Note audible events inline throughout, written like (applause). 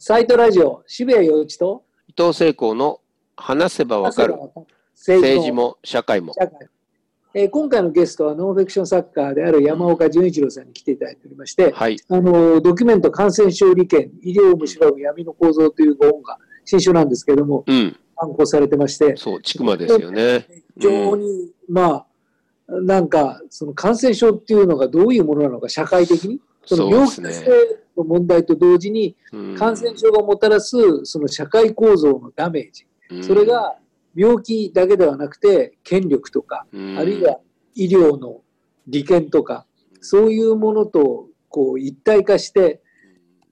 サイトラジオ、渋谷陽一と伊藤聖光の話せばわかる政政治も社会も。えー今回のゲストはノンフィクション作家である山岡純一郎さんに来ていただいておりまして、はい。あのドキュメント感染症利権、医療を蝕む闇の構造というご本が新書なんですけれども、うん。刊行されてまして、そう、ちくまですよね。非常に、まあ、なんか、その感染症っていうのがどういうものなのか、社会的に、その病気ですね性の問題と同時に、うん。感染症がもたらすその社会構造のダメージ、うん。それが病気だけではなくて、権力とか、うん。あるいは医療の利権とか、そういうものとこう一体化して、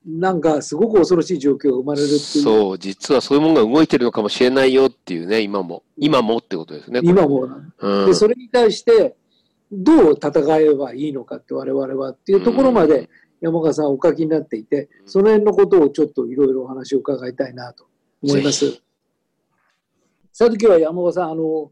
なんかすごく恐ろしい状況が生まれるっていう。そう、実はそういうものが動いてるのかもしれないよっていうね、今も。今もってことですね。今もなうん。で、それに対して、どう戦えばいいのかって我々はっていうところまで山川さんお書きになっていて、その辺のことをちょっといろいろお話を伺いたいなと思いますぜ。さて今日は山川さん、あの、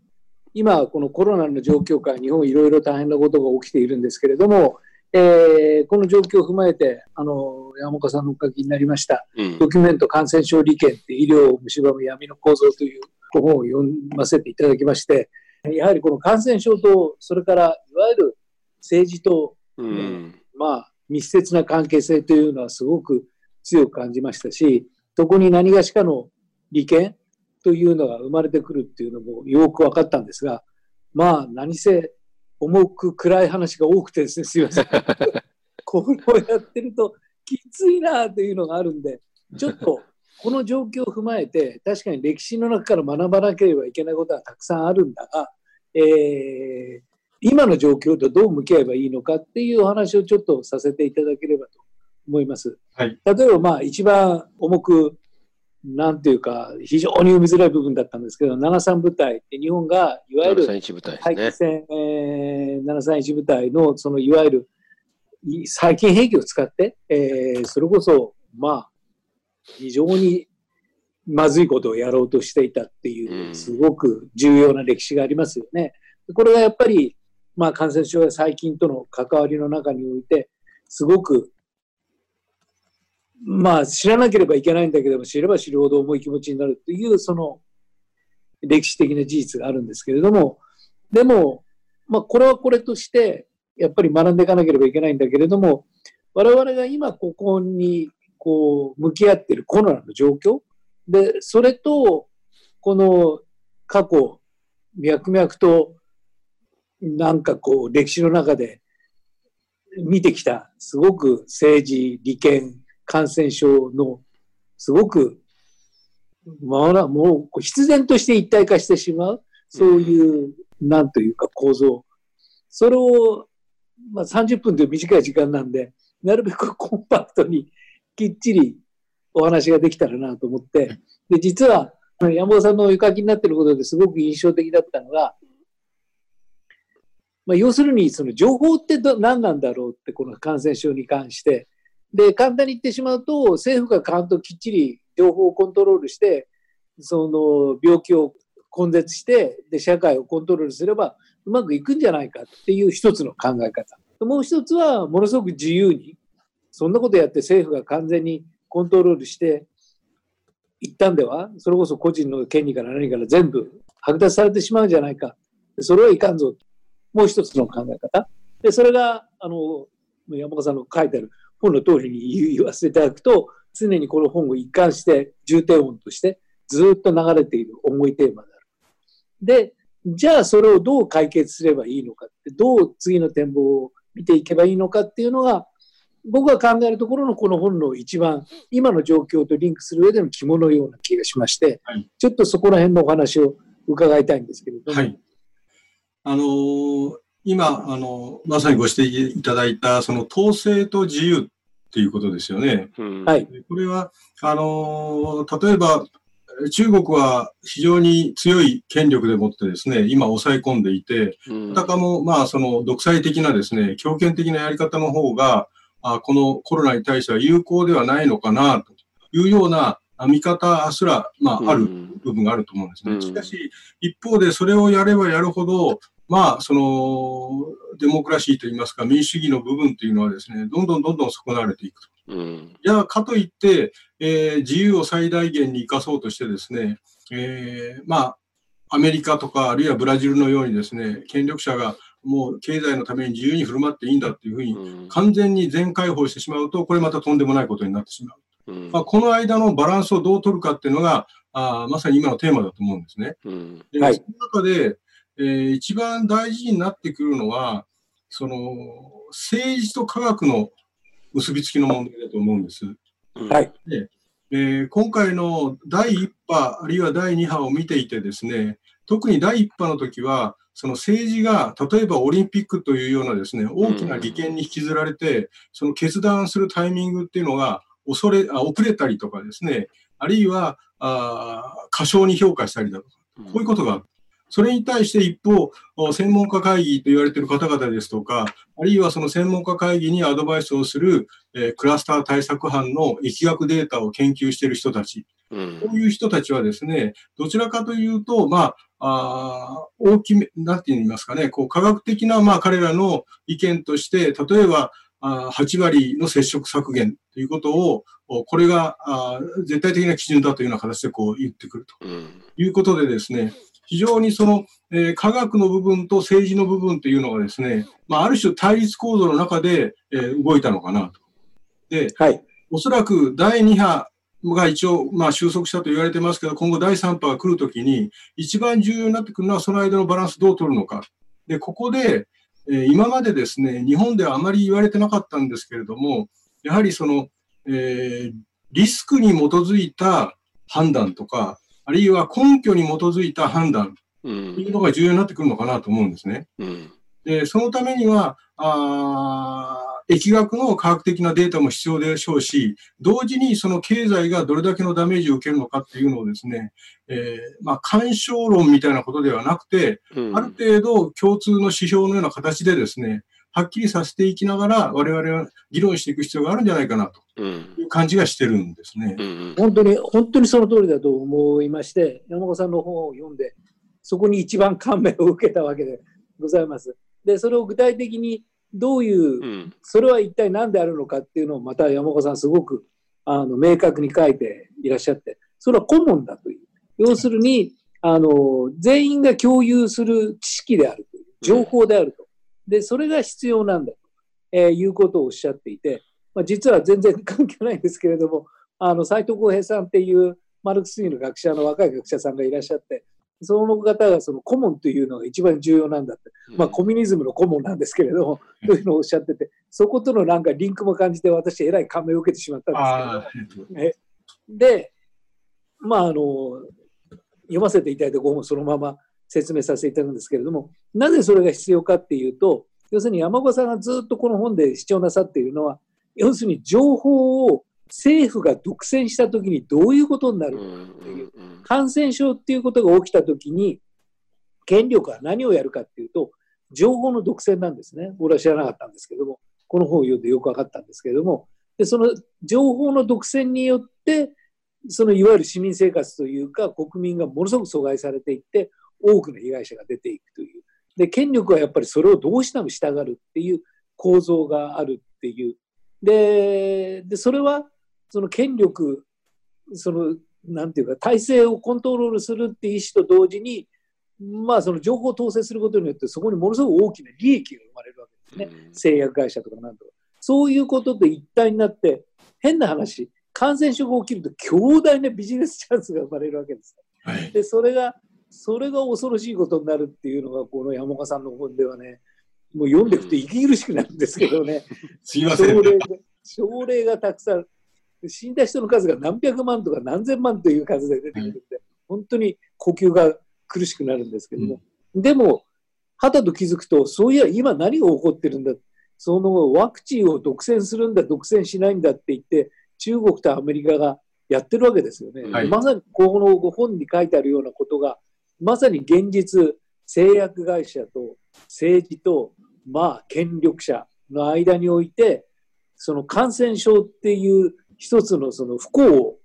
今このコロナの状況下、日本いろいろ大変なことが起きているんですけれども、えーこの状況を踏まえて、あの、山岡さんのお書きになりました、うんドキュメント感染症利権って医療を蝕む闇の構造という本を読ませていただきまして、やはりこの感染症と、それからいわゆる政治と、うん。まあ、密接な関係性というのはすごく強く感じましたし、そこに何がしかの利権というのが生まれてくるっていうのもよく分かったんですが、まあ、何せ重く暗い話が多くてですね、すいません。(laughs) これをやってるときついなというのがあるんで、ちょっとこの状況を踏まえて、確かに歴史の中から学ばなければいけないことはたくさんあるんだが、えー今の状況とどう向き合えばいいのかっていうお話をちょっとさせていただければと思います。はい例えば、まあ、一番重く、なんていうか、非常に読みづらい部分だったんですけど、73部隊って日本がいわゆる731部隊はい、ですね。戦、えー、731部隊の、そのいわゆるい最近兵器を使って、えーそれこそ、まあ、非常にまずいことをやろうとしていたっていうう、んすごく重要な歴史がありますよね。これがやっぱり、まあ、感染症や細菌との関わりの中において、すごく、まあ、知らなければいけないんだけども、知れば知るほど重い気持ちになるという、その、歴史的な事実があるんですけれども、でも、まあ、これはこれとして、やっぱり学んでいかなければいけないんだけれども、我々が今ここに、こう、向き合っているコロナの状況、で、それと、この過去、脈々と、なんかこう、歴史の中で見てきた、すごく政治、利権、感染症の、すごく、まあ、もう必然として一体化してしまう、そういう、なんというか構造。それを、まあ、30分という短い時間なんで、なるべくコンパクトにきっちりお話ができたらなと思って、で、実は、山本さんのお書きになってることですごく印象的だったのが、まあ、要するに、その情報って何なんだろうって、この感染症に関して。で、簡単に言ってしまうと、政府がちゃんときっちり情報をコントロールして、その病気を根絶して、で、社会をコントロールすればうまくいくんじゃないかっていう一つの考え方。もう一つは、ものすごく自由に、そんなことやって政府が完全にコントロールしていったんでは、それこそ個人の権利から何から全部剥奪されてしまうんじゃないか。それはいかんぞ。もう一つの考え方。で、それが、あの、山岡さんの書いてある本の通りに言わせていただくと、常にこの本を一貫して重点音としてずっと流れている重いテーマである。で、じゃあそれをどう解決すればいいのかって、どう次の展望を見ていけばいいのかっていうのが、僕が考えるところのこの本の一番今の状況とリンクする上での肝のような気がしまして、はいちょっとそこら辺のお話を伺いたいんですけれども。はい。あのー今、あの、まさにご指摘いただいた、その統制と自由っていうことですよね。うんはい。でこれは、あのー例えば、中国は非常に強い権力でもってですね、今抑え込んでいて、うんあたかも、まあ、その独裁的なですね、強権的なやり方の方が、あこのコロナに対しては有効ではないのかな、というようなあ見方すら、まあ、あるうん部分があると思うんですね。うんしかし、一方でそれをやればやるほど、まあ、その、デモクラシーといいますか、民主主義の部分というのはですね、どんどんどんどん損なわれていくと。うん。じゃあ、かといって、えー自由を最大限に生かそうとしてですね、えーまあ、アメリカとか、あるいはブラジルのようにですね、権力者がもう経済のために自由に振る舞っていいんだっていうふうに、うん完全に全開放してしまうと、これまたとんでもないことになってしまう。うんまあ、この間のバランスをどう取るかっていうのが、あーまさに今のテーマだと思うんですね。うん。ではいその中で、えー一番大事になってくるのは、その政治と科学の結びつきの問題だと思うんです。はい。えー今回の第1波、あるいは第2波を見ていてですね、特に第1波の時は、その政治が、例えばオリンピックというようなですね、大きな利権に引きずられて、その決断するタイミングっていうのが恐れ、あ遅れたりとかですね、あるいは、あー過小に評価したりだとか、こういうことがある。それに対して一方、お専門家会議と言われている方々ですとか、あるいはその専門家会議にアドバイスをする、えークラスター対策班の疫学データを研究している人たち、うんこういう人たちはですね、どちらかというと、まあ、あー大きめ、なんて言いますかね、こう科学的な、まあ、彼らの意見として、例えば、あー8割の接触削減ということを、おこれが絶対的な基準だというような形でこう言ってくると。うんいうことでですね、非常にその、えー科学の部分と政治の部分というのがですね、まあ、ある種対立構造の中で、えー動いたのかなと。で、はい。おそらく第2波が一応、まあ、収束したと言われてますけど、今後第3波が来るときに、一番重要になってくるのは、その間のバランスどう取るのか。で、ここで、えー今までですね、日本ではあまり言われてなかったんですけれども、やはりその、えーリスクに基づいた判断とか、あるいは根拠に基づいた判断。うというんのが重要になってくるのかなと思うんですね。うん。で、そのためには、あー疫学の科学的なデータも必要でしょうし、同時にその経済がどれだけのダメージを受けるのかっていうのをですね、えーまあ、干渉論みたいなことではなくて、うん。ある程度共通の指標のような形でですね、はっきりさせていきながら、我々は議論していく必要があるんじゃないかなとうんいう感じがしてるんですねう。ん本当に、本当にその通りだと思いまして、山子さんの本を読んで、そこに一番感銘を受けたわけでございます。で、それを具体的にどういううんそれは一体何であるのかっていうのをまた山岡さんすごくあの明確に書いていらっしゃって、それは顧問だという。要するに、あの、全員が共有する知識であるという、情報であると。で、それが必要なんだと、えーいうことをおっしゃっていて、まあ、実は全然関係ないんですけれども、あの、斎藤浩平さんっていうマルクス主義の学者の若い学者さんがいらっしゃって、その方がその顧問というのが一番重要なんだって。まあ、コミュニズムの顧問なんですけれども、というのをおっしゃってて、そことのなんかリンクも感じて、私、えらい感銘を受けてしまったんあですけど、えで、まあ、あの、読ませていただいたご本そのまま説明させていただくんですけれども、なぜそれが必要かっていうと、要するに山子さんがずっとこの本で主張なさっているのは、要するに情報を政府が独占したときにどういうことになるうかんう感染症っていうことが起きたときに、権力は何をやるかっていうと、情報の独占なんですね。俺は知らなかったんですけども、この本を読んでよく分かったんですけれども、でその情報の独占によって、そのいわゆる市民生活というか、国民がものすごく阻害されていって、多くの被害者が出ていくという。で、権力はやっぱりそれをどうしても従うっていう構造があるっていう。で、でそれは、その権力、そのなんていうか、体制をコントロールするっていう意思と同時に、まあ、その情報を統制することによって、そこにものすごく大きな利益が生まれるわけですね。製薬会社とかなんとか。そういうことと一体になって、変な話、感染症が起きると強大なビジネスチャンスが生まれるわけです。はい。で、それが、それが恐ろしいことになるっていうのが、この山岡さんの本ではね、もう読んでいくと息苦しくなるんですけどね。(laughs) すいません。症例が症例がたくさん、死んだ人の数が何百万とか何千万という数で出てくるんで、本当に呼吸が苦しくなるんですけども、でも、肌と気づくと、そういや、今何が起こってるんだ、そのワクチンを独占するんだ、独占しないんだって言って、中国とアメリカがやってるわけですよね。はいまさにこの本に書いてあるようなことが、まさに現実、製薬会社と政治と、まあ、権力者の間において、その感染症っていう一つのその不幸を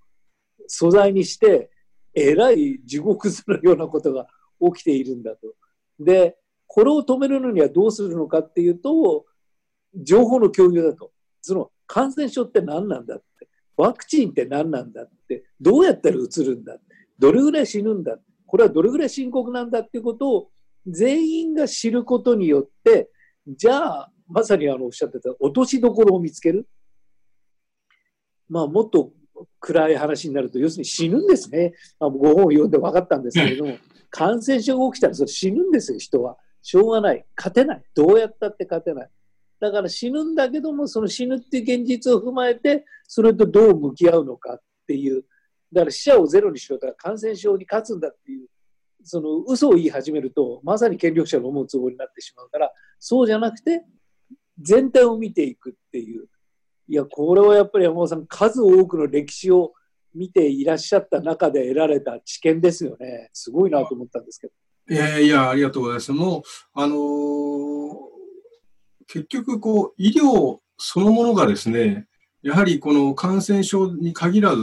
素材にして、えらい地獄図のようなことが起きているんだと。で、これを止めるのにはどうするのかっていうと、情報の共有だと。その感染症って何なんだって。ワクチンって何なんだって。どうやったらうつるんだどれぐらい死ぬんだこれはどれぐらい深刻なんだっていうことを全員が知ることによって、じゃあ、まさにあのおっしゃってた落としどころを見つける。まあ、もっと暗い話になると、要するに死ぬんですね。まあ、ご本を読んで分かったんですけれども、感染症が起きたらそれ死ぬんですよ、人は。しょうがない。勝てない。どうやったって勝てない。だから死ぬんだけども、その死ぬっていう現実を踏まえて、それとどう向き合うのかっていう。だから死者をゼロにしようとか感染症に勝つんだっていう、その嘘を言い始めると、まさに権力者の思うつもりになってしまうから、そうじゃなくて、全体を見ていくっていう。いや、これはやっぱり山本さん、数多くの歴史を見ていらっしゃった中で得られた知見ですよね。すごいなと思ったんですけど。いやいや、ありがとうございます。もう、あのー、結局、こう、医療そのものがですね、やはりこの感染症に限らず、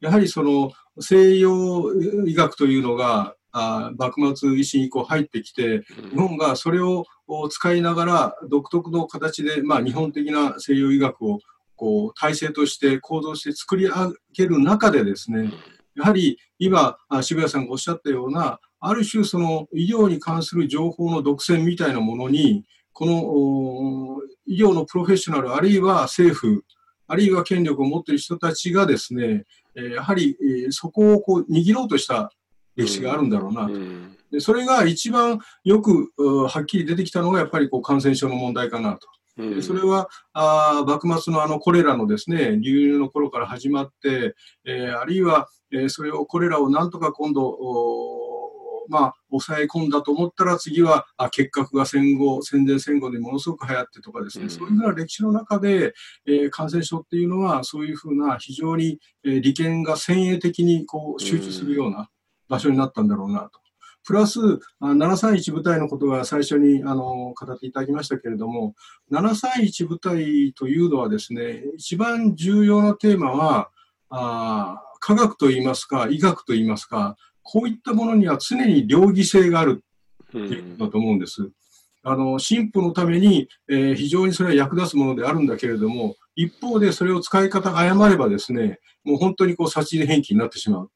やはりその西洋医学というのが、あ幕末維新以降入ってきて、日本がそれを使いながら独特の形で、まあ、日本的な西洋医学をこう体制として行動して作り上げる中でですね、やはり今、渋谷さんがおっしゃったような、ある種その医療に関する情報の独占みたいなものに、この医療のプロフェッショナル、あるいは政府、あるいは権力を持っている人たちがですね、やはりそこをこう握ろうとした歴史があるんだろうなと。でそれが一番よくはっきり出てきたのがやっぱりこう感染症の問題かなと。うん、それはあ幕末のあのコレラのですね流入の頃から始まって、えー、あるいは、えー、それをコレラをなんとか今度まあ、抑え込んだと思ったら次はあ結核が戦後戦前戦後でものすごく流行ってとかですね、うん、そういうふうな歴史の中で、えー、感染症っていうのはそういうふうな非常に、えー、利権が先鋭的にこう集中するような場所になったんだろうなと。プラス、731部隊のことが最初にあの語っていただきましたけれども、731部隊というのはですね、一番重要なテーマは、あ科学といいますか、医学といいますか、こういったものには常に両義性があるということだと思うんです。あの進歩のために、えー、非常にそれは役立つものであるんだけれども、一方でそれを使い方が誤ればですね、もう本当にこう殺人返金になってしまう。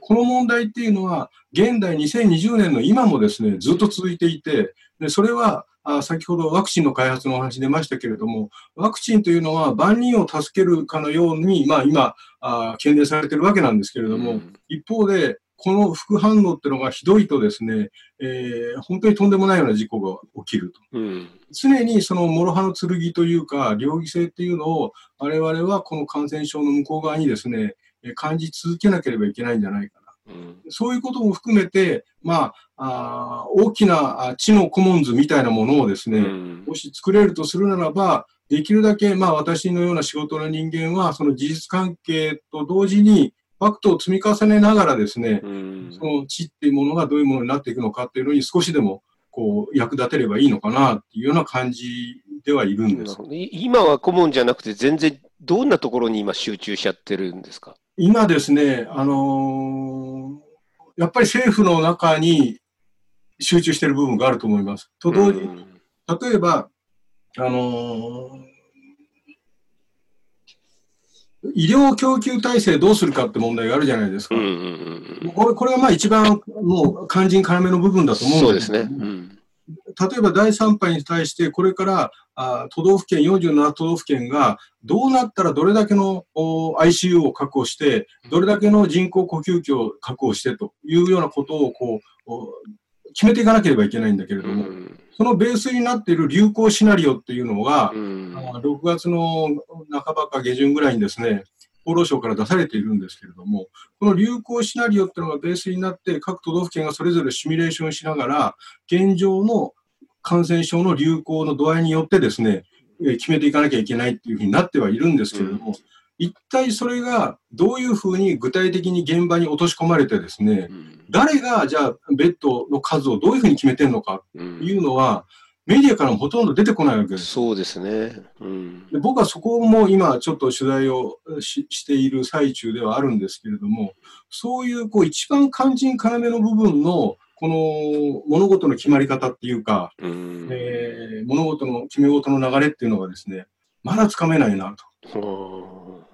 この問題っていうのは、現代2020年の今もですね、ずっと続いていて、でそれはあ先ほどワクチンの開発のお話出ましたけれども、ワクチンというのは万人を助けるかのように、まあ、今あ、懸念されているわけなんですけれども、うん、一方で、この副反応っていうのがひどいとですね、えー、本当にとんでもないような事故が起きると。うん、常にその諸刃の剣というか、両義性っていうのを我々はこの感染症の向こう側にですね、感じ続けなければいけないんじゃないかな。うん、そういうことも含めて、まあ、あ大きな知のコモンズみたいなものをですね、うん、もし作れるとするならば、できるだけ、まあ、私のような仕事の人間は、その事実関係と同時に、ファクトを積み重ねながらですね、うん、その知っていうものがどういうものになっていくのかっていうのに少しでもこう役立てればいいのかなっていうような感じではいるんです。今は顧問じゃなくて全然どんなところに今集中しちゃってるんですか？今ですね、あのー、やっぱり政府の中に集中している部分があると思います。と同時に、例えば、あのー、医療供給体制どうするかって問題があるじゃないですか。これこれがまあ一番もう肝心要の部分だと思うんですね。そうですね。うん例えば第3波に対して、これからあ都道府県、47都道府県がどうなったらどれだけの ICU を確保して、どれだけの人工呼吸器を確保してというようなことをこう決めていかなければいけないんだけれども、そのベースになっている流行シナリオっていうのが、6月の半ばか下旬ぐらいにですね、厚労省から出されているんですけれども、この流行シナリオっていうのがベースになって、各都道府県がそれぞれシミュレーションしながら、現状の感染症の流行の度合いによってですね、決めていかなきゃいけないっていうふうになってはいるんですけれども、うん、一体それがどういうふうに具体的に現場に落とし込まれてですね、うん、誰がじゃあベッドの数をどういうふうに決めてるのかっていうのは、メディアからもほとんど出てこないわけです。そうですね。うん、で僕はそこも今ちょっと取材をししている最中ではあるんですけれども、そういうこう一番肝心要の部分のこの物事の決まり方っていうか、うん。えー物事の決め事の流れっていうのがですね、まだつかめないなと。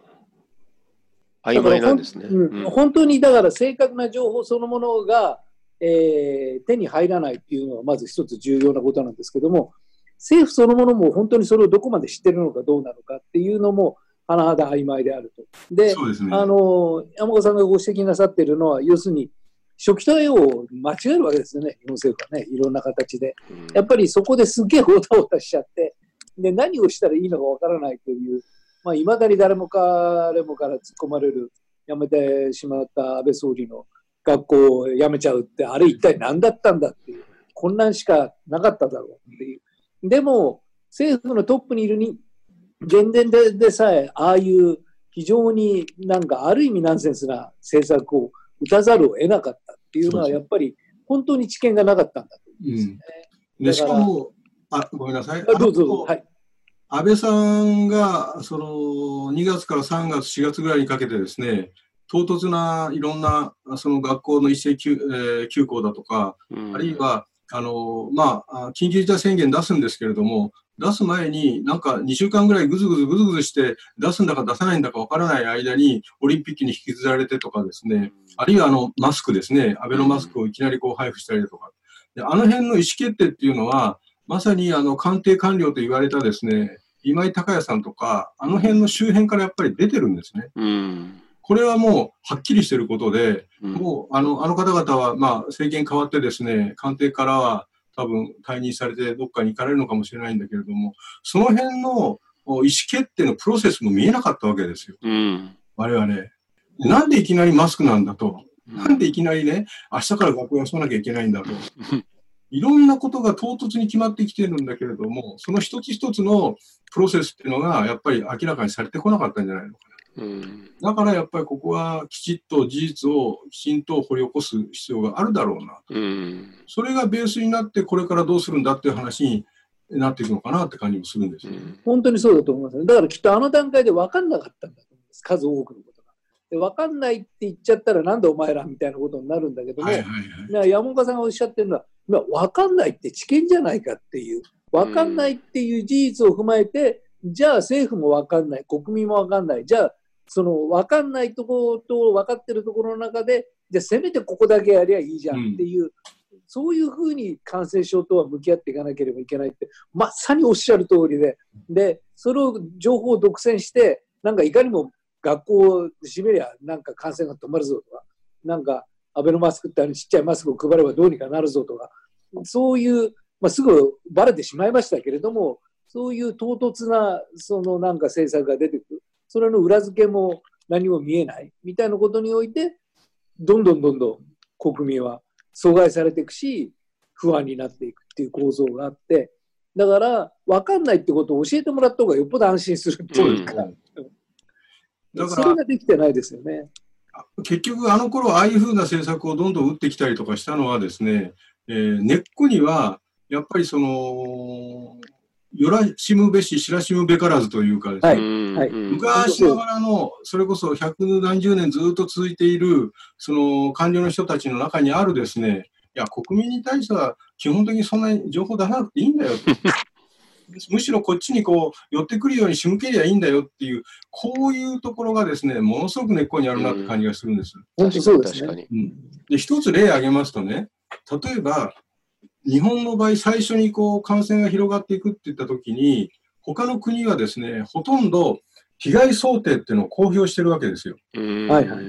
曖昧なんですね。本当にだから正確な情報そのものが、えー手に入らないっていうのはまず一つ重要なことなんですけども、政府そのものも本当にそれをどこまで知ってるのかどうなのかっていうのも、甚だ曖昧であると。で、そうですね。あの山岡さんがご指摘なさっているのは、要するに初期対応を間違えるわけですよね、日本政府はね、いろんな形で。うんやっぱりそこですげえおたおたしちゃって、で何をしたらいいのかわからないという、まあ、未だに誰も彼もから突っ込まれる、辞めてしまった安倍総理の学校を辞めちゃうって、あれ一体何だったんだっていう、混乱しかなかっただろうっていう。でも、政府のトップにいるに、現電ででさえ、ああいう非常になんかある意味ナンセンスな政策を打たざるを得なかったっていうのは、やっぱり本当に知見がなかったんだと思うんですよね。で、しだかも、あ、ごめんなさい。あどうぞはい。安倍さんが、その、2月から3月、4月ぐらいにかけてですね、唐突ないろんな、その学校の一斉休,、えー休校だとか、うん。あるいは、あの、まあ、あ緊急事態宣言出すんですけれども、出す前になんか2週間ぐらいぐずぐずぐずぐずして出すんだか出さないんだかわからない間にオリンピックに引きずられてとかですね、あるいはあのマスクですね、アベノマスクをいきなりこう配布したりだとか。であの辺の意思決定っていうのは、まさにあの官邸官僚と言われたですね、今井隆也さんとか、あの辺の周辺からやっぱり出てるんですね。うん。これはもうはっきりしてることで、うんもうあのあの方々は、まあ、政権変わってですね、官邸からは多分退任されてどっかに行かれるのかもしれないんだけれども、その辺のお意思決定のプロセスも見えなかったわけですよ、うん。我々。なんでいきなりマスクなんだと。なんでいきなりね、明日から学校休まなきゃいけないんだと。(laughs) いろんなことが唐突に決まってきてるんだけれども、その一つ一つのプロセスっていうのが、やっぱり明らかにされてこなかったんじゃないのかうん。な。だからやっぱりここはきちっと事実をきちんと掘り起こす必要があるだろうな。うん。それがベースになって、これからどうするんだっていう話になっていくのかなって感じもするんですよね。本当にそうだと思いますね。だからきっとあの段階で分かんなかったんだと思います。数多くのことが。で分かんないって言っちゃったらなんでお前らみたいなことになるんだけども、はいはいはい。山岡さんがおっしゃってるのは、まあ、かんないって知見じゃないかっていう、分かんないっていう事実を踏まえて、じゃあ政府も分かんない、国民も分かんない、じゃあその分かんないところと分かってるところの中で、じゃあせめてここだけやりゃいいじゃんっていう、そういうふうに感染症とは向き合っていかなければいけないって、まさにおっしゃる通りで、で、それを情報を独占して、なんかいかにも学校を閉めりゃなんか感染が止まるぞとか、なんかアベノマスクってあのちっちゃいマスクを配ればどうにかなるぞとか、そういう、まあ、すぐバレてしまいましたけれども、そういう唐突なそのなんか政策が出てくる、それの裏付けも何も見えない。みたいなことにおいて、どんどんどんどん国民は阻害されていくし、不安になっていくっていう構造があって、だから分かんないってことを教えてもらった方がよっぽど安心するっていうか、だからそれができてないですよね。結局あの頃ああいうふうな政策をどんどん打ってきたりとかしたのはですね、えー根っこにはやっぱりその、よらしむべし、知らしむべからずというかですね、はい昔ながらの、それこそ百何十年ずっと続いている、その官僚の人たちの中にあるですね、いや、国民に対しては基本的にそんなに情報出さなくていいんだよと。むしろこっちにこう寄ってくるように仕向けりゃいいんだよっていう、こういうところがですね、ものすごく根っこにあるなって感じがするんです。本当そうですね。確かに。で、一つ例挙げますとね、例えば、日本の場合、最初にこう感染が広がっていくって言ったときに、他の国はですね、ほとんど被害想定っていうのを公表してるわけですよ。うんはいはい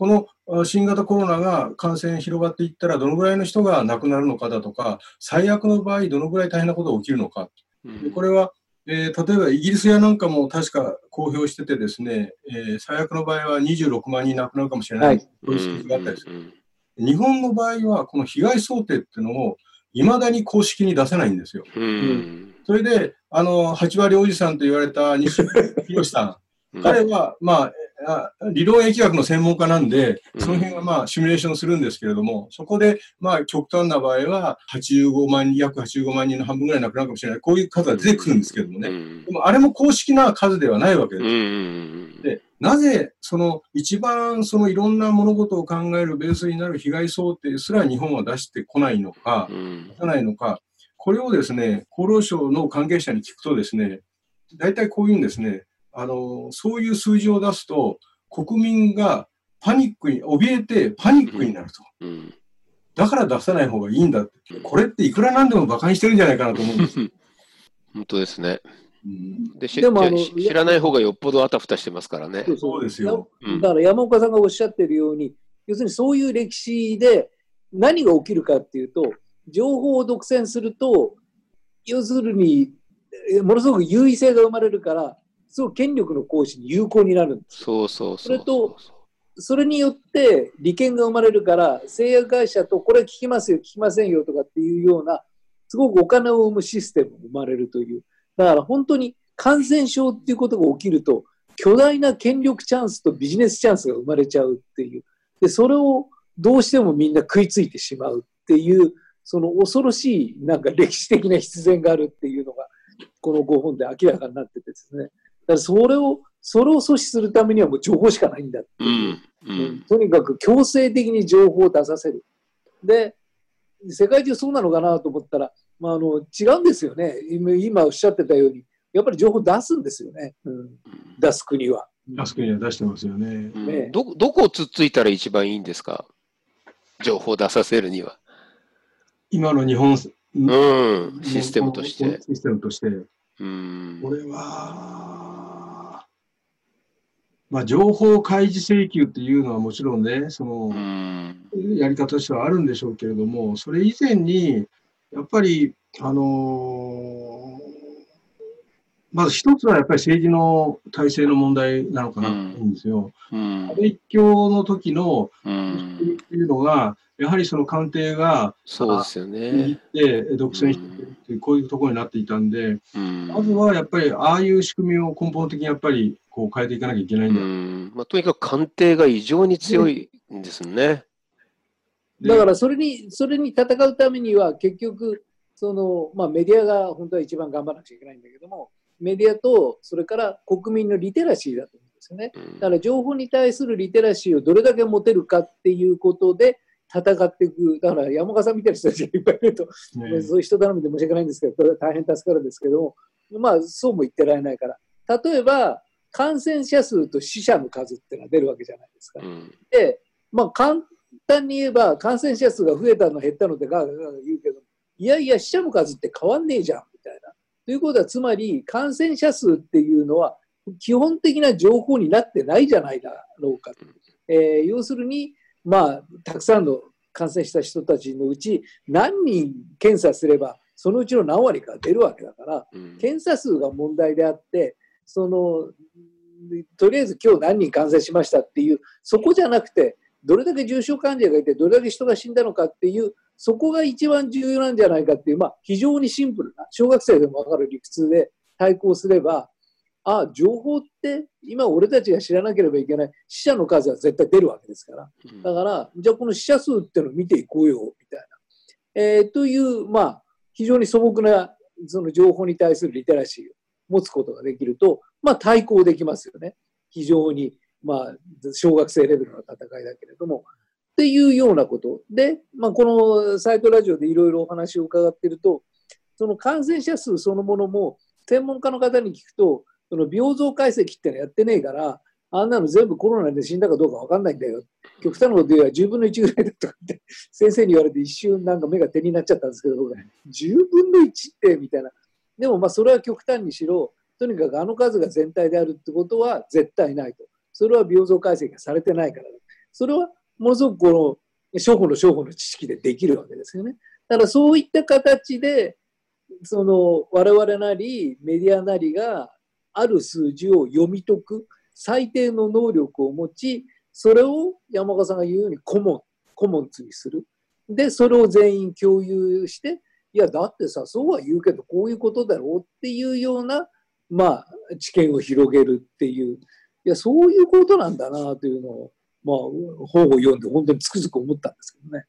このあ新型コロナが感染広がっていったら、どのぐらいの人が亡くなるのかだとか、最悪の場合、どのぐらい大変なことが起きるのか。うん。でこれは、えー例えばイギリスやなんかも確か公表しててですね、えー最悪の場合は26万人亡くなるかもしれない、はい。そういう数字があったりする。うん日本の場合は、この被害想定っていうのを、いまだに公式に出せないんですよ。うん。それで、あの、8割おじさんと言われた西村博さうん。ん、彼は、まあ、あ理論疫学の専門家なんで、うん。その辺はまあ、シミュレーションするんですけれども、そこで、まあ、極端な場合は、85万人、約85万人の半分ぐらい亡くなるかもしれない、こういう数が出てくるんですけれどもね。うん。でも、あれも公式な数ではないわけです。うん。でなぜその一番そのいろんな物事を考えるベースになる被害想定すら日本は出してこないのか、うん。出さないのか、これをですね、厚労省の関係者に聞くとですね、大体こういうんですね、あの、そういう数字を出すと、国民がパニックに、怯えてパニックになると。うんだから出さない方がいいんだって。これっていくらなんでも馬鹿にしてるんじゃないかなと思うんです。(laughs) 本当ですね。うんでしでもあの知知らない方がよっぽどあたふたしてますからね。そうですよ。うんだから山岡さんがおっしゃってるように、要するにそういう歴史で何が起きるかっていうと、情報を独占すると、要するに、えものすごく優位性が生まれるから、すごく権力の行使に有効になるんです。そうそうそう。それとそれによって利権が生まれるから、製薬会社とこれ聞きますよ、聞きませんよとかっていうような、すごくお金を生むシステムが生まれるという。だから本当に感染症っていうことが起きると、巨大な権力チャンスとビジネスチャンスが生まれちゃうっていう。で、それをどうしてもみんな食いついてしまうっていう、その恐ろしいなんか歴史的な必然があるっていうのが、この5本で明らかになっててですね。だからそれを、それを阻止するためにはもう情報しかないんだってういう。ん。うん。とにかく強制的に情報を出させる。で、世界中そうなのかなと思ったら、まあ、あの違うんですよね今、今おっしゃってたように、やっぱり情報出すんですよね、うん、出す国は。タスクには出してますよね。うんねど、どこをつっついたら一番いいんですか？情報を出させるには。今の日本、うん。システムとして。システムとして。うん。これは、まあ、情報開示請求っていうのはもちろんね、そのう、ん。やり方としてはあるんでしょうけれども、それ以前に、やっぱり、あのーまず一つはやっぱり政治の体制の問題なのかなと思うんですよ。うん安。倍一強の時のうん。っていうのが、やはりその官邸がそうですよ握ねっ。て独占しているっていう、こういうところになっていたんで、うん。まずはやっぱりああいう仕組みを根本的にやっぱりこう変えていかなきゃいけないんだ。うん。まあ、とにかく官邸が異常に強いんですね。でだからそれにそれに戦うためには、結局その、まあ、メディアが本当は一番頑張らなくちゃいけないんだけども、メディアとそれから国民のリテラシーだと思うんですよね。うんだから情報に対するリテラシーをどれだけ持てるかっていうことで戦っていく。だから山岡さんみたいな人たちがいっぱいいると、ねそういう人頼みで申し訳ないんですけど、大変助かるんですけど、まあそうも言ってられないから。例えば、感染者数と死者の数っていうのが出るわけじゃないですかう。ん。で、まあ簡単に言えば、感染者数が増えたの減ったのってガーガー言うけど、いやいや、死者の数って変わんねえじゃん、みたいな。ということは、つまり感染者数っていうのは、基本的な情報になってないじゃないだろうか。えー要するに、まあ、たくさんの感染した人たちのうち、何人検査すれば、そのうちの何割か出るわけだから、うん。検査数が問題であって、そのとりあえず今日何人感染しましたっていう、そこじゃなくて、どれだけ重症患者がいて、どれだけ人が死んだのかっていう、そこが一番重要なんじゃないかっていう、まあ、非常にシンプルな、小学生でも分かる理屈で対抗すれば、あ情報って今俺たちが知らなければいけない死者の数は絶対出るわけですから。うんだから、じゃあこの死者数っていうのを見ていこうよ、みたいな。えーという、まあ、非常に素朴なその情報に対するリテラシーを持つことができると、まあ、対抗できますよね。非常に、まあ、小学生レベルの戦いだけれども。っていうようなこと。で、まあ、このサイトラジオでいろいろお話を伺っていると、その感染者数そのものも、専門家の方に聞くと、その病像解析ってのやってねえから、あんなの全部コロナで死んだかどうかわかんないんだよ。極端なこと言えば10分の1ぐらいだとかって、(laughs) 先生に言われて一瞬なんか目が手になっちゃったんですけど、僕は10分の1ってみたいな。でもまあそれは極端にしろ、とにかくあの数が全体であるってことは絶対ないと。それは病像解析がされてないから。それはものすごくこの初歩の初歩の知識でできるわけですよね。ただそういった形で、その我々なりメディアなりがある数字を読み解く最低の能力を持ち、それを山岡さんが言うようにコモン、コモンツにする。で、それを全員共有して、いや、だってさ、そうは言うけど、こういうことだろうっていうような、まあ、知見を広げるっていう、いや、そういうことなんだなというのを、まあ、本を読んで本当につくづく思ったんですけどね。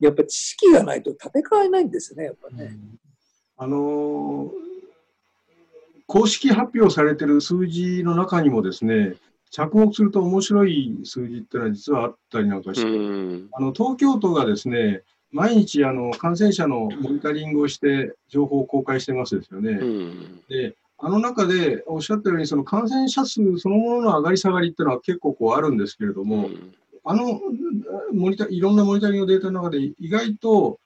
やっぱ知識がないと立て替えないんですね、やっぱね。あのー公式発表されている数字の中にもですね、着目すると面白い数字っていうのは実はあったりなんかして、うん。あの東京都がですね、毎日あの感染者のモニタリングをして情報を公開してますですよね。うん。で、あの中でおっしゃったように、その感染者数そのものの上がり下がりっていうのは結構こうあるんですけれども、あのモニタいろんなモニタリングのデータの中で、意外と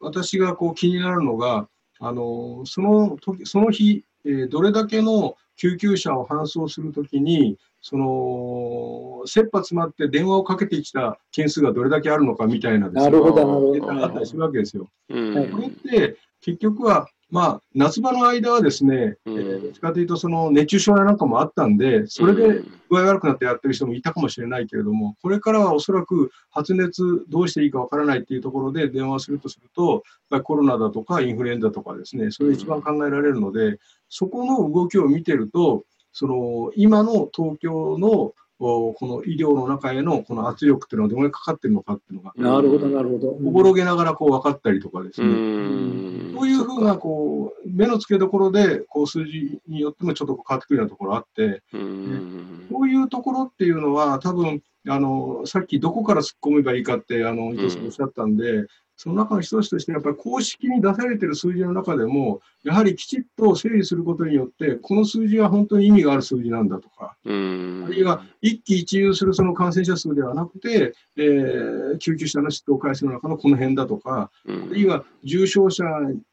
私がこう気になるのが、あのその時その日、えーどれだけの救急車を搬送するときに、その切羽詰まって電話をかけてきた件数がどれだけあるのかみたいなですねなるほど、なるほデータがあったどり。するわけですよ。うん。はいこれって結局は、まあ、夏場の間はですね、うんえーどっちかというとその熱中症やなんかもあったんで、それで具合悪くなってやってる人もいたかもしれないけれども、これからはおそらく発熱どうしていいかわからないっていうところで電話するとすると、コロナだとかインフルエンザとかですね、それが一番考えられるので、そこの動きを見てると、その今の東京のおこの医療の中へのこの圧力っていうのはどのぐらいかかってるのかっていうのが、なるほど、なるほど。おぼろげながらこう分かったりとかですうね、ん。そういうふうなこう目の付けどころでこう数字によってもちょっと変わってくるようなところあって、うん。こういうところっていうのは、多分あのさっきどこから突っ込めばいいかって、あの伊藤さんおっしゃったんで、その中の一つとして、やっぱり公式に出されてる数字の中でも、やはりきちっと整理することによって、この数字は本当に意味がある数字なんだとか、うん。あるいは一喜一憂するその感染者数ではなくて、えー救急車の出動回数の中のこの辺だとか、うんあるいは重症者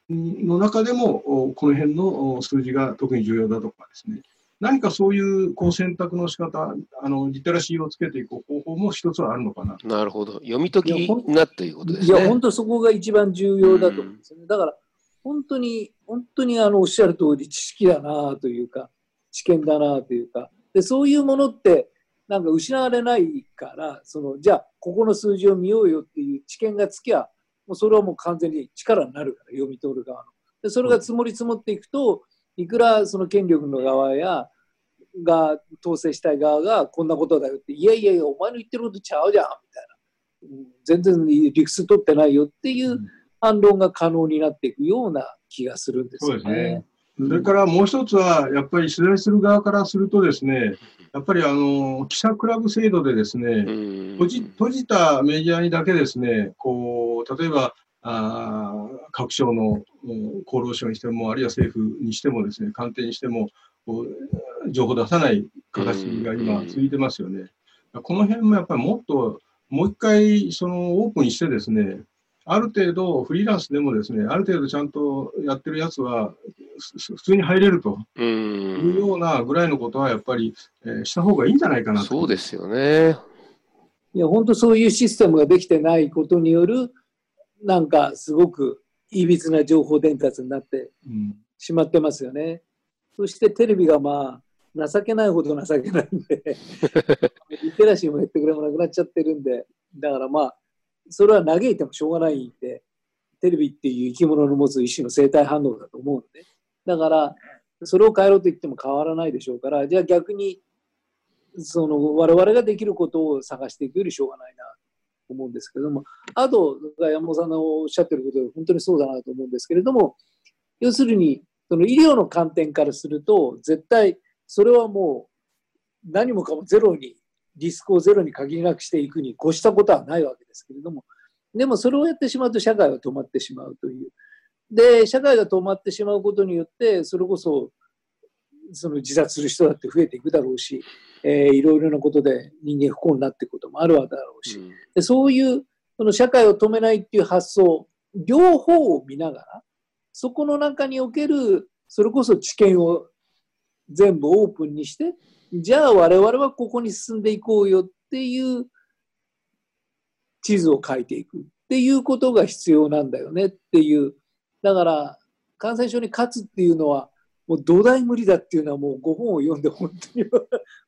の中でも、おこの辺のお数字が特に重要だとかですね、何かそういうこう選択の仕方あのリテラシーをつけていく方法も一つはあるのかな。なるほど。読み解きなということですいや、ね。本当そこが一番重要だと思うんですよね。だから、本当に、本当にあのおっしゃる通り知識だなというか、知見だなというか、でそういうものって、なんか失われないから、そのじゃあ、ここの数字を見ようよっていう知見がつきゃ、もうそれはもう完全に力になるから、読み取る側の。でそれが積もり積もっていくと、いくらその権力の側や、が統制したい側がこんなことだよって、いやいやいや、お前の言ってることちゃうじゃんみたいな。うん全然理屈取ってないよっていう反論が可能になっていくような気がするんですよそうですねね。それからもう一つは、やっぱり取材する側からするとですね、やっぱりあの記者クラブ制度でですね、うん閉じ閉じたメディアにだけですね、こう例えばあー各省のうん厚労省にしても、あるいは政府にしてもですね、官邸にしても、情報出さない形が今続いてますよね。この辺もやっぱりもっと、もう一回そのオープンにしてですね、ある程度フリーランスでもですね、ある程度ちゃんとやってるやつはす普通に入れるとう。いうんようなぐらいのことはやっぱり、えーした方がいいんじゃないかなと。そうですよね。いや、本当そういうシステムができてないことによる、なんかすごくいびつな情報伝達になってうんしまってますよね。そしてテレビがまあ、情けないほど情けないんで、(laughs) リテラシーも減ってくれもなくなっちゃってるんで、だからまあ、それは嘆いてもしょうがないんで、テレビっていう生き物の持つ一種の生態反応だと思うので、だから、それを変えろと言っても変わらないでしょうから、じゃあ逆に、その我々ができることを探していくよりしょうがないなと思うんですけれども、あと、山本さんのおっしゃってることで本当にそうだなと思うんですけれども、要するに、その医療の観点からすると、絶対それはもう何もかもゼロに、リスクをゼロに限りなくしていくに越したことはないわけですけれども、でもそれをやってしまうと社会は止まってしまうという。で、社会が止まってしまうことによって、それこそ、その自殺する人だって増えていくだろうし、えーいろいろなことで人間不幸になっていくこともあるわけだろうし、でそういうその社会を止めないっていう発想、両方を見ながら、そこの中における、それこそ知見を全部オープンにして、じゃあ我々はここに進んでいこうよっていう地図を書いていく。っていうことが必要なんだよねっていう。だから、感染症に勝つっていうのは、もう土台無理だっていうのはもう5本を読んで本当に、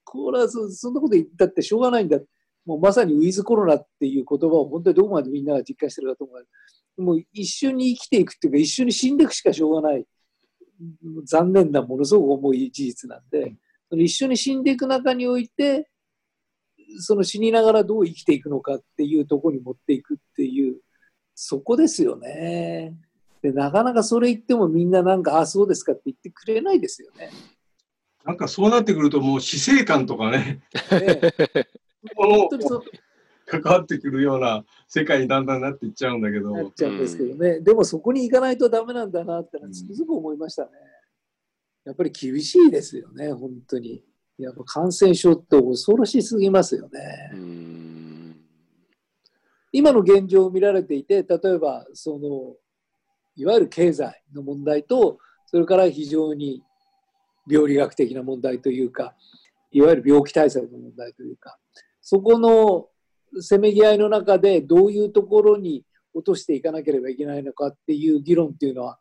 これはそそんなこと言ったってしょうがないんだ。もうまさにウィズコロナっていう言葉を本当にどこまでみんなが実感してるかと思う。もう一緒に生きていくっていうか、一緒に死んでいくしかしょうがない。残念なものすごく重い事実なんで、その一緒に死んでいく中において、その死にながらどう生きていくのかっていうところに持っていくっていう、そこですよね。でなかなかそれ言ってもみんななんか、ああ、そうですかって言ってくれないですよね。なんかそうなってくると、もう死生観とかね、ねこの本当にそう関わってくるような世界にだんだんなっていっちゃうんだけど、なっちゃうんですけどね、でもそこに行かないとダメなんだなってのはつくづく思いましたね。やっぱり厳しいですよね、本当に。やっぱ感染症って恐ろしすぎますよね。うん。今の現状を見られていて、例えばそのいわゆる経済の問題と、それから非常に病理学的な問題というか、いわゆる病気対策の問題というか、そこのせめぎ合いの中でどういうところに落としていかなければいけないのかっていう議論っていうのは、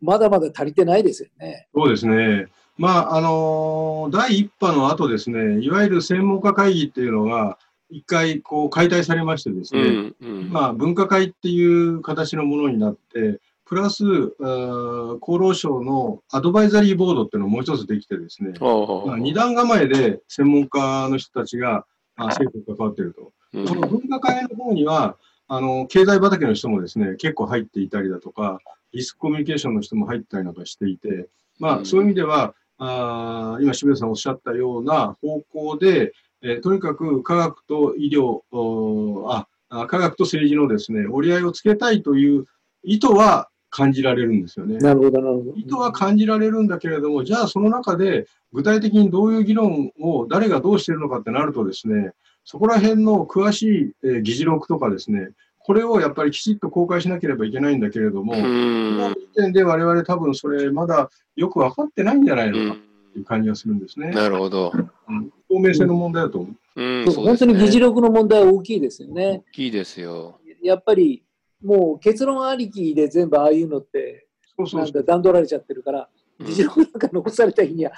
まだまだ足りてないですよね。そうですね。まあ、あの第1波の後ですね、いわゆる専門家会議っていうのが、一回こう解体されましてですうね、ん。うん。まあ、分科会っていう形のものになって、プラス、厚労省のアドバイザリーボードっていうのももう一つできてですね、まあ、二段構えで専門家の人たちがあ政府と関わっていると。うん。この分科会の方には、あの、経済畑の人もですね、結構入っていたりだとか、リスクコミュニケーションの人も入ったりなんかしていて、まあ、うん。そういう意味では、あー今、渋谷さんおっしゃったような方向で、えーとにかく科学と医療おーあ、あ科学と政治のですね、折り合いをつけたいという意図は感じられるんですよね。なるほど、なるほど。意図は感じられるんだけれども、じゃあその中で具体的にどういう議論を誰がどうしているのかってなるとですね、そこら辺の詳しい、えー議事録とかですね、これをやっぱりきちっと公開しなければいけないんだけれども、う今んの。時点で我々多分それまだよく分かってないんじゃないのかうんっていう感じがするんですね。なるほど。うん透明性の問題だと思う。うん。そう本当に議事力録の問題は大きいですよね。大きいですよ。やっぱりもう結論ありきで全部ああいうのって、そうそうんそう。なだ段取られちゃってるから、うん議事録なんか残された日には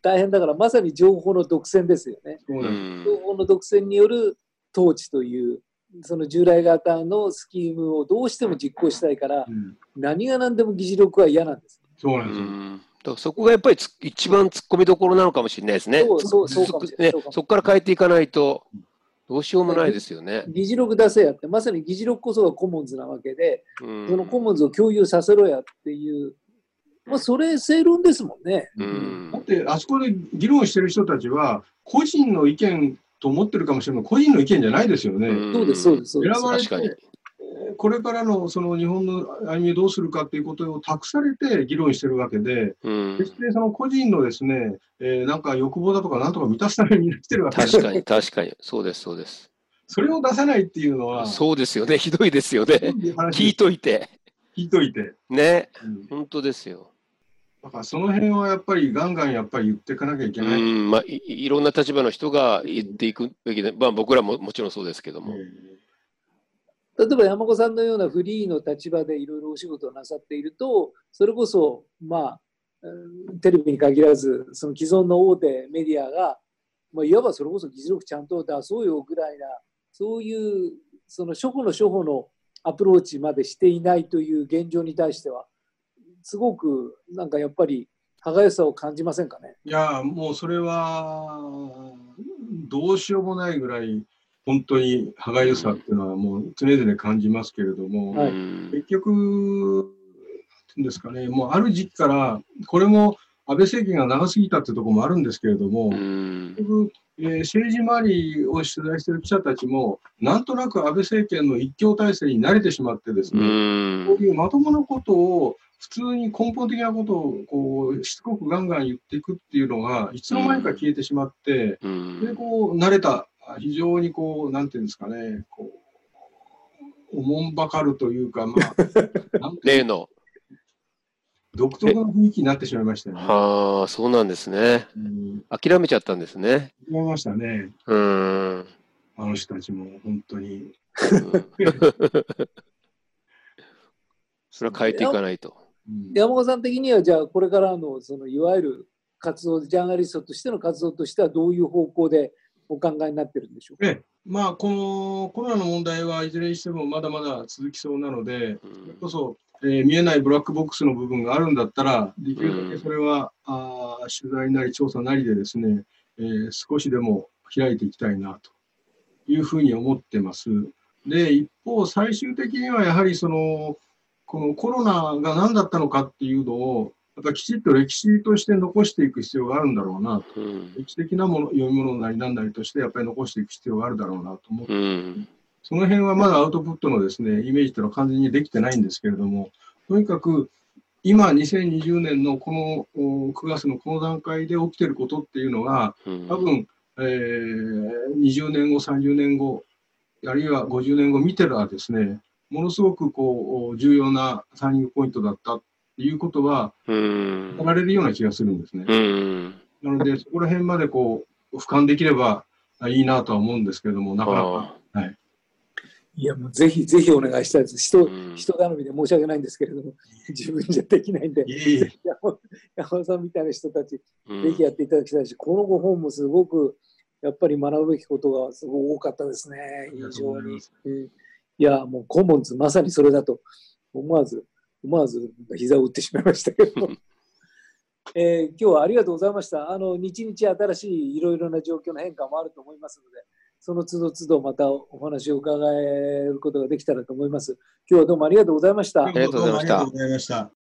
大変だから、まさに情報の独占ですよね。情報の独占による統治という、その従来型のスキームをどうしても実行したいからう、ん何が何でも議事録は嫌なんです。うそうなんですよ。んだからそこがやっぱりつ一番突っ込みどころなのかもしれないですね。そうそうそうかもしれないねそうかもそこから変えていかないと、どうしようもないですよね。議事録出せやって、まさに議事録こそがコモンズなわけで、うんそのコモンズを共有させろやっていう、まあ、それ正論ですもんね。うんだって、あそこで議論してる人たちは、個人の意見と思ってるかもしれない個人の意見じゃないですよね。うんそうです、そうです、そうです選。ばれこれからのその日本の歩みをどうするかっていうことを託されて議論してるわけで、うん決してその個人のですね、えーなんか欲望だとかなんとか満たすためにしてるわけで確かに、確かに。そうです、そうです。それを出さないっていうのは、そうですよね。ひどいですよね。聞いといて。聞いといて。ね。うん本当ですよ。だからその辺はやっぱりガンガンやっぱり言っていかなきゃいけうない。ん、まあ、いいろんな立場の人が言っていくべきで、まあ僕らももちろんそうですけども。例えば山子さんのようなフリーの立場でいろいろお仕事をなさっていると、それこそ、まあ、テレビに限らず、その既存の大手メディアが、まあ、いわばそれこそ議事録ちゃんと出そうよぐらいな、そういう、その初歩の初歩のアプローチまでしていないという現状に対しては、すごくなんかやっぱり歯がゆさを感じませんかね？いや、もうそれは、どうしようもないぐらい、本当に歯がゆさっていうのはもう常々感じますけれども、はい。うん結局、ですかね、もうある時期から、これも安倍政権が長すぎたっていうところもあるんですけれども、うん。結局、えー政治周りを取材している記者たちも、なんとなく安倍政権の一強体制に慣れてしまってですうね、ん。こういうまともなことを、普通に根本的なことをこうしつこくガンガン言っていくっていうのが、いつの間にか消えてしまって、うん。で、こう、慣れた、非常にこう、なんていうんですかね、こう、おもんばかるというか、まあ、(laughs) 例の。独特の雰囲気になってしまいましたよね。はあ、そうなんですね。うん、諦めちゃったんですね。思いましたね。うん。あの人たちも、本当に。うん (laughs) それは変えていかないと。うん山岡さん的には、じゃあ、これからの、その、いわゆる活動、ジャーナリストとしての活動としては、どういう方向でお考えになってるんでしょうか？ええまあ、このコロナの問題はいずれにしてもまだまだ続きそうなので、うんそれこそ、えー見えないブラックボックスの部分があるんだったら、できるだけそれは、あー取材なり調査なりでですね、えー少しでも開いていきたいなというふうに思ってます。で、一方、最終的にはやはりその、このコロナが何だったのかっていうのをやっぱきちっと歴史として残していく必要があるんだろうなと。うん。歴史的なもの、読み物なりなんなりとして、やっぱり残していく必要があるだろうなと思って、うん。その辺はまだアウトプットのですね、イメージというのは完全にできてないんですけれども、とにかく、今、2020年のこのお9月のこの段階で起きていることっていうのが、うん多分、えー20年後、30年後、あるいは50年後見てるらですね、ものすごくこう重要なターニングポイントだったっていうことは、うん。語られるような気がするんですね。うん。なので、そこら辺までこう俯瞰できればあいいなとは思うんですけれども、なかなか。はい、いや、もうぜひぜひお願いしたいです。人、うん。人頼みで申し訳ないんですけれども、自分じゃできないんで、山本さんみたいな人たち、うん。ぜひやっていただきたいし、このご本もすごく、やっぱり学ぶべきことがすごく多かったですね、非常に。いや、もうコモンズ、まさにそれだと、思わず、思わず膝を打ってしまいましたけど。(laughs) えー今日はありがとうございました。あの、日々新しいいろいろな状況の変化もあると思いますので、その都度都度またお話を伺えることができたらと思います。今日はどうもありがとうございました。りがとうございましたどもありがとうございました。